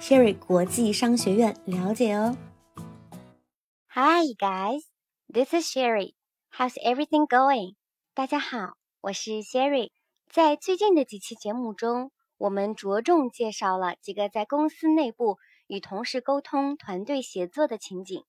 Sherry 国际商学院了解哦。Hi guys, this is Sherry. How's everything going? 大家好，我是 Sherry。在最近的几期节目中，我们着重介绍了几个在公司内部与同事沟通、团队协作的情景，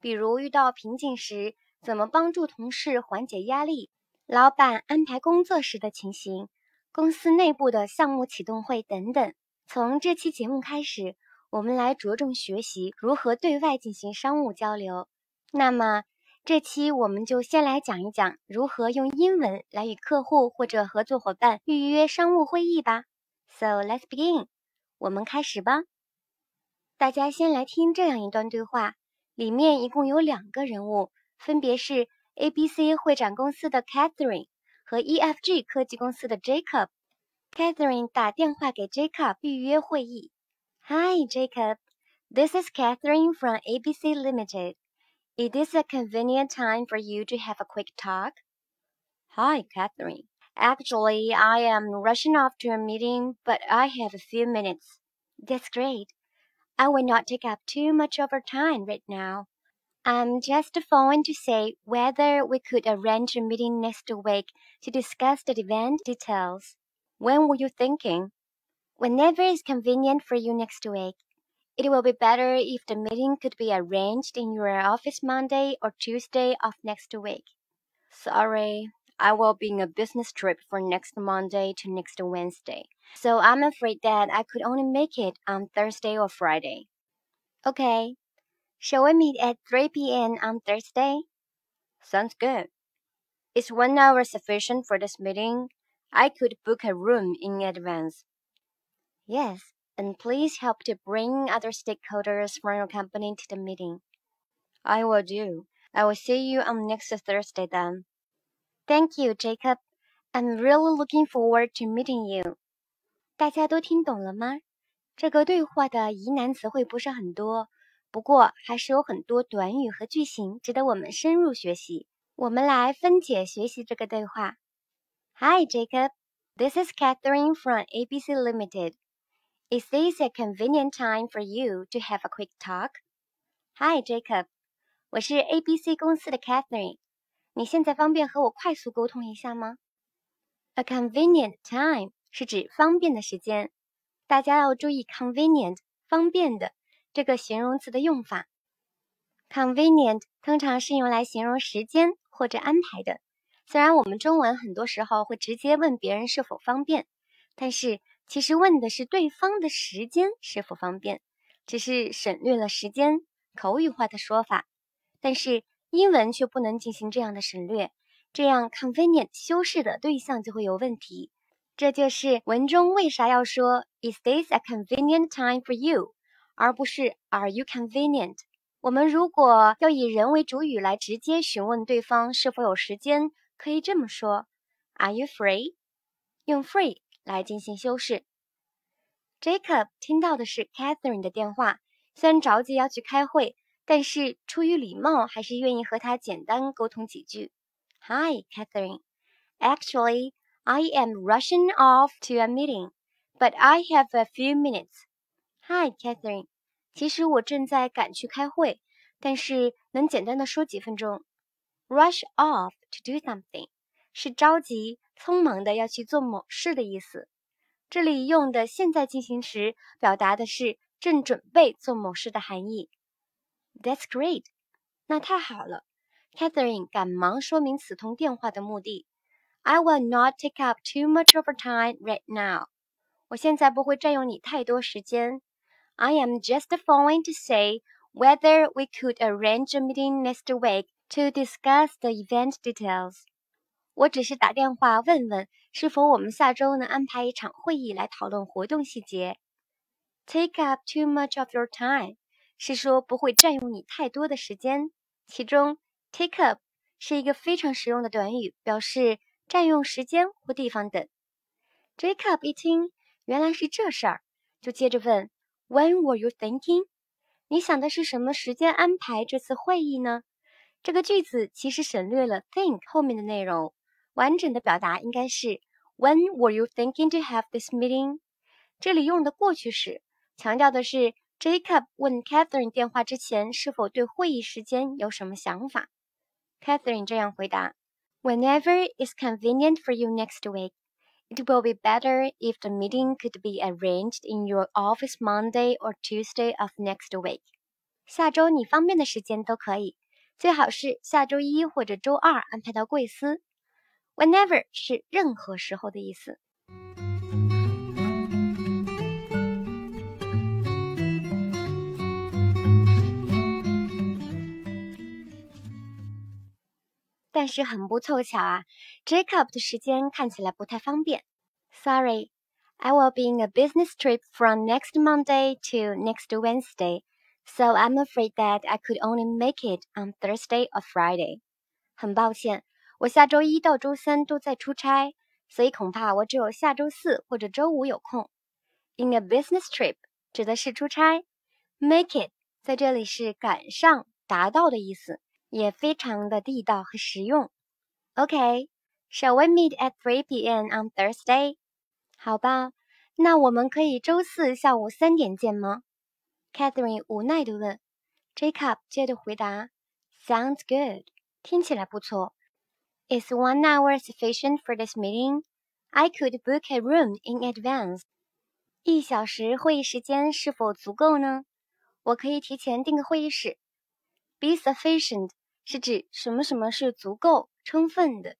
比如遇到瓶颈时怎么帮助同事缓解压力，老板安排工作时的情形，公司内部的项目启动会等等。从这期节目开始，我们来着重学习如何对外进行商务交流。那么，这期我们就先来讲一讲如何用英文来与客户或者合作伙伴预约商务会议吧。So let's begin，我们开始吧。大家先来听这样一段对话，里面一共有两个人物，分别是 ABC 会展公司的 Catherine 和 EFG 科技公司的 Jacob。Catherine 打电话给 Jacob 预约会议。Hi, Jacob. This is Catherine from ABC Limited. Is this a convenient time for you to have a quick talk? Hi, Catherine. Actually, I am rushing off to a meeting, but I have a few minutes. That's great. I will not take up too much of your time right now. I'm just phoning to say whether we could arrange a meeting next week to discuss the event details. When were you thinking? Whenever is convenient for you next week. It will be better if the meeting could be arranged in your office Monday or Tuesday of next week. Sorry, I will be in a business trip from next Monday to next Wednesday. So I'm afraid that I could only make it on Thursday or Friday. Okay. Shall we meet at 3 p.m. on Thursday? Sounds good. Is one hour sufficient for this meeting? I could book a room in advance. Yes, and please help to bring other stakeholders from your company to the meeting. I will do. I will see you on next Thursday then. Thank you, Jacob. I'm really looking forward to meeting you. 大家都听懂了吗？这个对话的疑难词汇不是很多，不过还是有很多短语和句型值得我们深入学习。我们来分解学习这个对话。 Hi, Jacob. This is Catherine from ABC Limited. Is this a convenient time for you to have a quick talk? Hi, Jacob. 我是 ABC 公司的 Catherine。你现在方便和我快速沟通一下吗？A convenient time 是指方便的时间。大家要注意 convenient 方便的这个形容词的用法。Convenient 通常是用来形容时间或者安排的。 虽然我们中文很多时候会直接问别人是否方便，但是其实问的是对方的时间是否方便，只是省略了时间口语化的说法。但是英文却不能进行这样的省略，这样 convenient 修饰的对象就会有问题。这就是文中为啥要说 Is this a convenient time for you，而不是 Are you convenient？我们如果要以人为主语来直接询问对方是否有时间。可以这么说：Are you free？用 free 来进行修饰。Jacob 听到的是 Catherine 的电话，虽然着急要去开会，但是出于礼貌，还是愿意和她简单沟通几句。Hi, Catherine. Actually, I am rushing off to a meeting, but I have a few minutes. Hi, Catherine. 其实我正在赶去开会，但是能简单的说几分钟。Rush off to do something 是着急、匆忙的要去做某事的意思。这里用的现在进行时，表达的是正准备做某事的含义。That's great，那太好了。Catherine 赶忙说明此通电话的目的。I will not take up too much of your time right now。我现在不会占用你太多时间。I am just phoning to say whether we could arrange a meeting next week to discuss the event details。我只是打电话问问，是否我们下周能安排一场会议来讨论活动细节。Take up too much of your time 是说不会占用你太多的时间。其中，take up 是一个非常实用的短语，表示占用时间或地方等。Jacob 一听，原来是这事儿，就接着问：When were you thinking？你想的是什么时间安排这次会议呢？这个句子其实省略了 think 后面的内容，完整的表达应该是 When were you thinking to have this meeting？这里用的过去时，强调的是 Jacob 问 Catherine 电话之前是否对会议时间有什么想法。Catherine 这样回答：Whenever is convenient for you next week. It will be better if the meeting could be arranged in your office Monday or Tuesday of next week. 下周你方便的时间都可以。 最好是下周一或者周二安排到贵司。Whenever 是任何时候的意思。但是很不凑巧啊，Jacob 的时间看起来不太方便。Sorry, I will be in a business trip from next Monday to next Wednesday. So I'm afraid that I could only make it on Thursday or Friday。很抱歉，我下周一到周三都在出差，所以恐怕我只有下周四或者周五有空。In a business trip 指的是出差，make it 在这里是赶上、达到的意思，也非常的地道和实用。OK，shall we meet at 3 p.m. on Thursday？好吧，那我们可以周四下午三点见吗 ？Catherine 无奈地问，Jacob 接着回答：“Sounds good，听起来不错。Is one hour sufficient for this meeting? I could book a room in advance。一小时会议时间是否足够呢？我可以提前订个会议室。Be sufficient 是指什么什么是足够、充分的。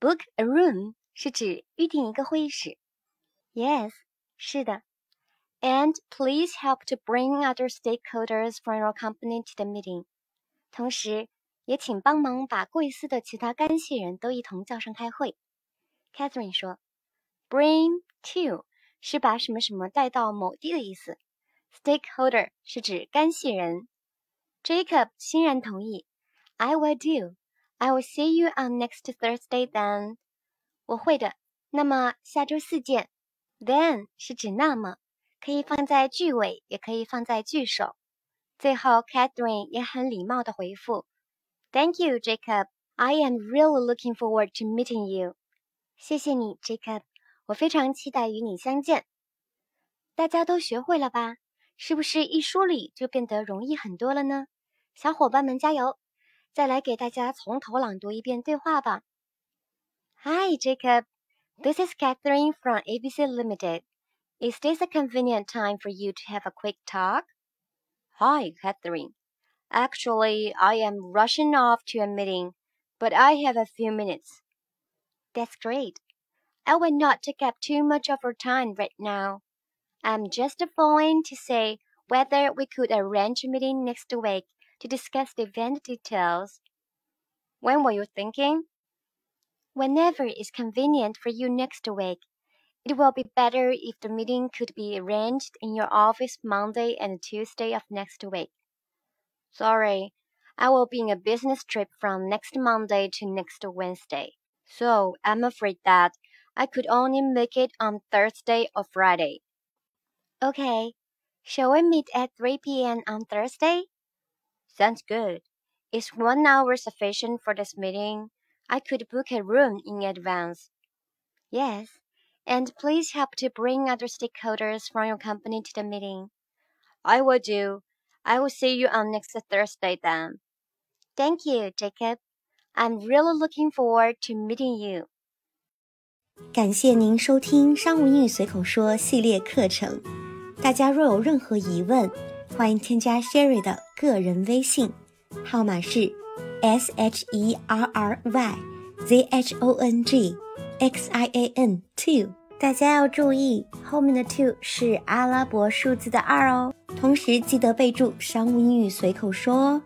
Book a room 是指预订一个会议室。Yes，是的。” And please help to bring other stakeholders from your company to the meeting。同时，也请帮忙把贵司的其他干系人都一同叫上开会。Catherine 说：“Bring to 是把什么什么带到某地的意思，stakeholder 是指干系人。” Jacob 欣然同意：“I will do. I will see you on next Thursday then。”我会的。那么下周四见。Then 是指那么。可以放在句尾，也可以放在句首。最后，Catherine 也很礼貌的回复：“Thank you, Jacob. I am really looking forward to meeting you.” 谢谢你，Jacob。我非常期待与你相见。大家都学会了吧？是不是一梳理就变得容易很多了呢？小伙伴们加油！再来给大家从头朗读一遍对话吧。Hi, Jacob. This is Catherine from ABC Limited. Is this a convenient time for you to have a quick talk? Hi, Catherine. Actually, I am rushing off to a meeting, but I have a few minutes. That's great. I will not take up too much of your time right now. I'm just phoning to say whether we could arrange a meeting next week to discuss the event details. When were you thinking? Whenever is convenient for you next week. It will be better if the meeting could be arranged in your office Monday and Tuesday of next week. Sorry, I will be in a business trip from next Monday to next Wednesday, so I'm afraid that I could only make it on Thursday or Friday. Okay, shall we meet at 3 p.m. on Thursday? Sounds good. Is one hour sufficient for this meeting? I could book a room in advance. Yes, and please help to bring other stakeholders from your company to the meeting. I will do. I will see you on next Thursday then. Thank you, Jacob. I'm really looking forward to meeting you. 感谢您收听《商务英语随口说》系列课程。大家若有任何疑问，欢迎添加 Sherry 的个人微信，号码是 S H E R R Y Z H O N G X I A N two。大家要注意，后面的 two 是阿拉伯数字的二哦。同时记得备注“商务英语随口说”哦。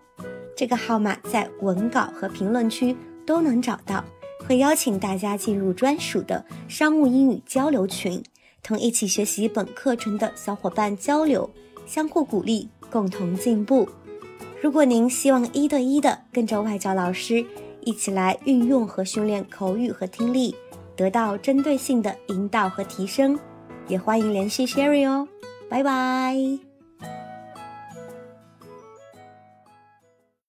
这个号码在文稿和评论区都能找到，会邀请大家进入专属的商务英语交流群，同一起学习本课程的小伙伴交流，相互鼓励，共同进步。如果您希望一对一的跟着外教老师一起来运用和训练口语和听力，得到针对性的引导和提升，也欢迎联系 Sherry 哦。拜拜。